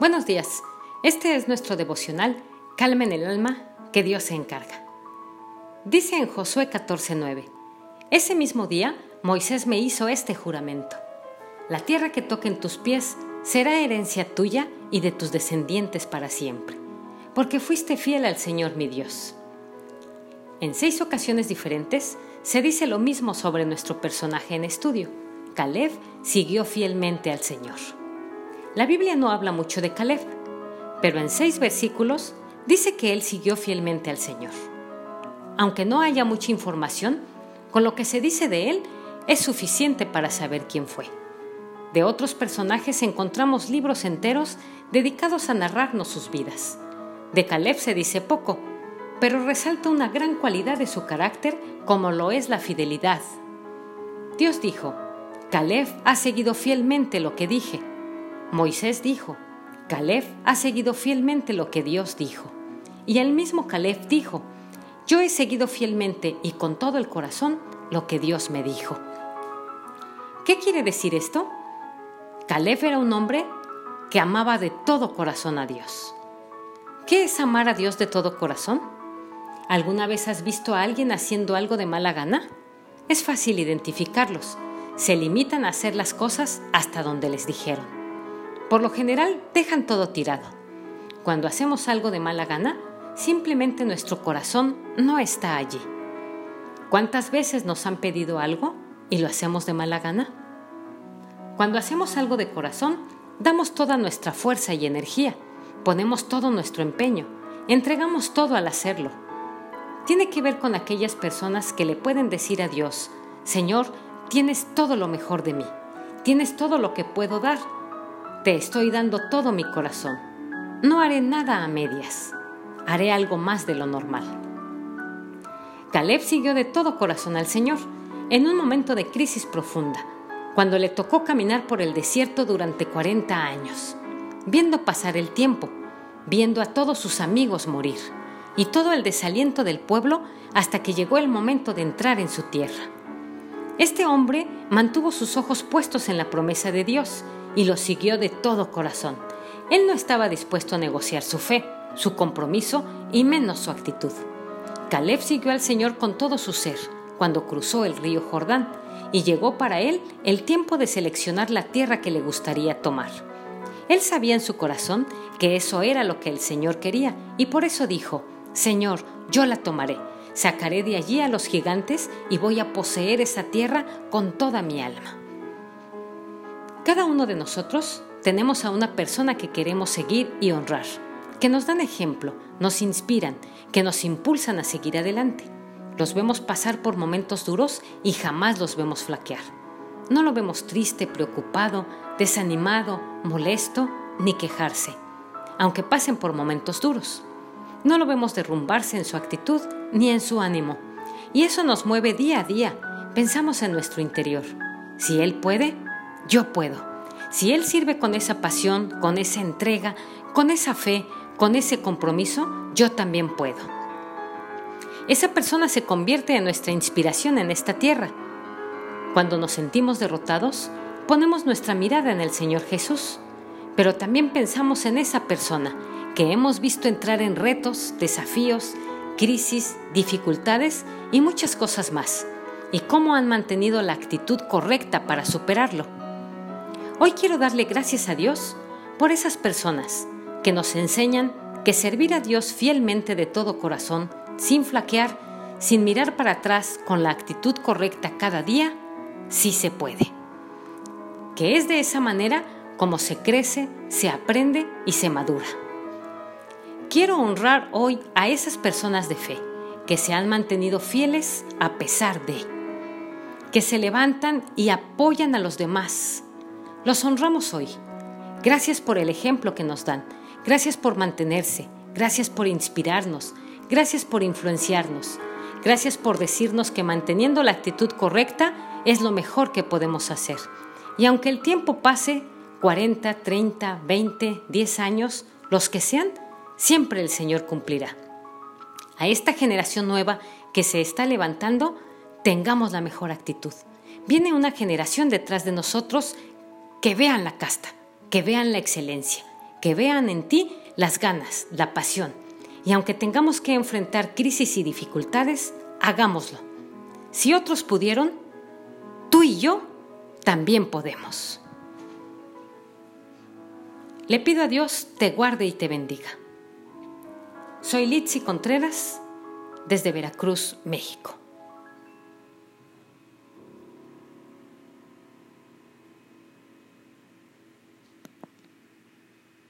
Buenos días. Este es nuestro devocional Calma en el alma que Dios se encarga. Dice en Josué 14:9, Ese mismo día Moisés me hizo este juramento. La tierra que toque en tus pies será herencia tuya y de tus descendientes para siempre, porque fuiste fiel al Señor mi Dios. En seis ocasiones diferentes se dice lo mismo sobre nuestro personaje en estudio. Caleb siguió fielmente al Señor. La Biblia no habla mucho de Caleb, pero en seis versículos dice que él siguió fielmente al Señor. Aunque no haya mucha información, con lo que se dice de él es suficiente para saber quién fue. De otros personajes encontramos libros enteros dedicados a narrarnos sus vidas. De Caleb se dice poco, pero resalta una gran cualidad de su carácter como lo es la fidelidad. Dios dijo, Caleb ha seguido fielmente lo que dije Moisés dijo, Caleb ha seguido fielmente lo que Dios dijo. Y el mismo Caleb dijo, yo he seguido fielmente y con todo el corazón lo que Dios me dijo. ¿Qué quiere decir esto? Caleb era un hombre que amaba de todo corazón a Dios. ¿Qué es amar a Dios de todo corazón? ¿Alguna vez has visto a alguien haciendo algo de mala gana? Es fácil identificarlos. Se limitan a hacer las cosas hasta donde les dijeron. Por lo general dejan todo tirado. Cuando hacemos algo de mala gana, simplemente nuestro corazón no está allí. ¿Cuántas veces nos han pedido algo y lo hacemos de mala gana? Cuando hacemos algo de corazón, damos toda nuestra fuerza y energía, ponemos todo nuestro empeño, entregamos todo al hacerlo. Tiene que ver con aquellas personas que le pueden decir a Dios, Señor, tienes todo lo mejor de mí, tienes todo lo que puedo dar te estoy dando todo mi corazón. No haré nada a medias. Haré algo más de lo normal. Caleb siguió de todo corazón al Señor en un momento de crisis profunda, cuando le tocó caminar por el desierto durante 40 años, viendo pasar el tiempo, viendo a todos sus amigos morir y todo el desaliento del pueblo hasta que llegó el momento de entrar en su tierra. Este hombre mantuvo sus ojos puestos en la promesa de Dios y lo siguió de todo corazón. Él no estaba dispuesto a negociar su fe, su compromiso y menos su actitud. Caleb siguió al Señor con todo su ser cuando cruzó el río Jordán y llegó para él el tiempo de seleccionar la tierra que le gustaría tomar. Él sabía en su corazón que eso era lo que el Señor quería y por eso dijo, Señor, yo la tomaré, sacaré de allí a los gigantes y voy a poseer esa tierra con toda mi alma. Cada uno de nosotros tenemos a una persona que queremos seguir y honrar, que nos dan ejemplo, nos inspiran, que nos impulsan a seguir adelante. Los vemos pasar por momentos duros y jamás los vemos flaquear. No lo vemos triste, preocupado, desanimado, molesto, ni quejarse, aunque pasen por momentos duros. No lo vemos derrumbarse en su actitud ni en su ánimo. Y eso nos mueve día a día. Pensamos en nuestro interior. Si Él puede, yo puedo. Si Él sirve con esa pasión, con esa entrega, con esa fe, con ese compromiso, yo también puedo. Esa persona se convierte en nuestra inspiración en esta tierra. Cuando nos sentimos derrotados, ponemos nuestra mirada en el Señor Jesús, pero también pensamos en esa persona que hemos visto entrar en retos, desafíos, crisis, dificultades y muchas cosas más, y cómo han mantenido la actitud correcta para superarlo. Hoy quiero darle gracias a Dios por esas personas que nos enseñan que servir a Dios fielmente de todo corazón, sin flaquear, sin mirar para atrás, con la actitud correcta cada día, sí se puede. Que es de esa manera como se crece, se aprende y se madura. Quiero honrar hoy a esas personas de fe que se han mantenido fieles a pesar de, que se levantan y apoyan a los demás, los honramos hoy. Gracias por el ejemplo que nos dan. Gracias por mantenerse. Gracias por inspirarnos. Gracias por influenciarnos. Gracias por decirnos que manteniendo la actitud correcta es lo mejor que podemos hacer. Y aunque el tiempo pase, 40, 30, 20, 10 años, los que sean, siempre el Señor cumplirá. A esta generación nueva que se está levantando, tengamos la mejor actitud. Viene una generación detrás de nosotros que vean la casta, que vean la excelencia, que vean en ti las ganas, la pasión. Y aunque tengamos que enfrentar crisis y dificultades, hagámoslo. Si otros pudieron, tú y yo también podemos. Le pido a Dios te guarde y te bendiga. Soy Litsi Contreras desde Veracruz, México.